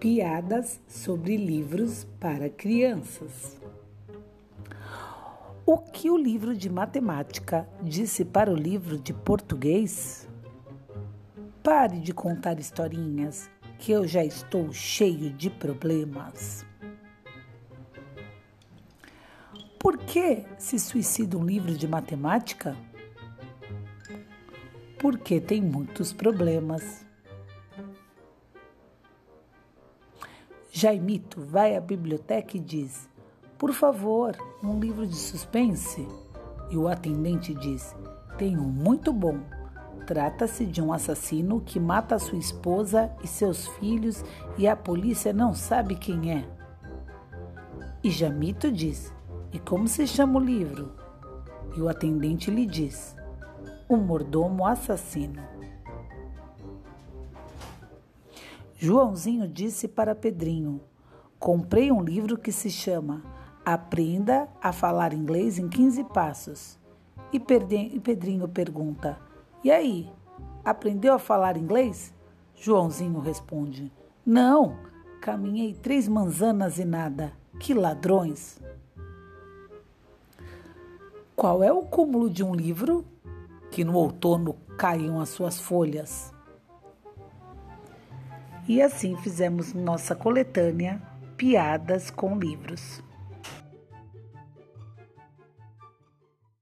Piadas sobre livros para crianças. O que o livro de matemática disse para o livro de português? Pare de contar historinhas, que eu já estou cheio de problemas. Por que se suicida um livro de matemática? Porque tem muitos problemas. Jaimito vai à biblioteca e diz: Por favor, um livro de suspense? E o atendente diz: Tenho um muito bom. Trata-se de um assassino que mata sua esposa e seus filhos e a polícia não sabe quem é. E Jamito diz: E como se chama o livro? E o atendente lhe diz: O mordomo assassino. Joãozinho disse para Pedrinho: Comprei um livro que se chama Aprenda a Falar Inglês em 15 Passos. E Pedrinho pergunta: E aí, aprendeu a falar inglês? Joãozinho responde: Não, caminhei três manzanas e nada. Que ladrões! Qual é o cúmulo de um livro? Que no outono caiam as suas folhas. E assim fizemos nossa coletânea Piadas com Livros.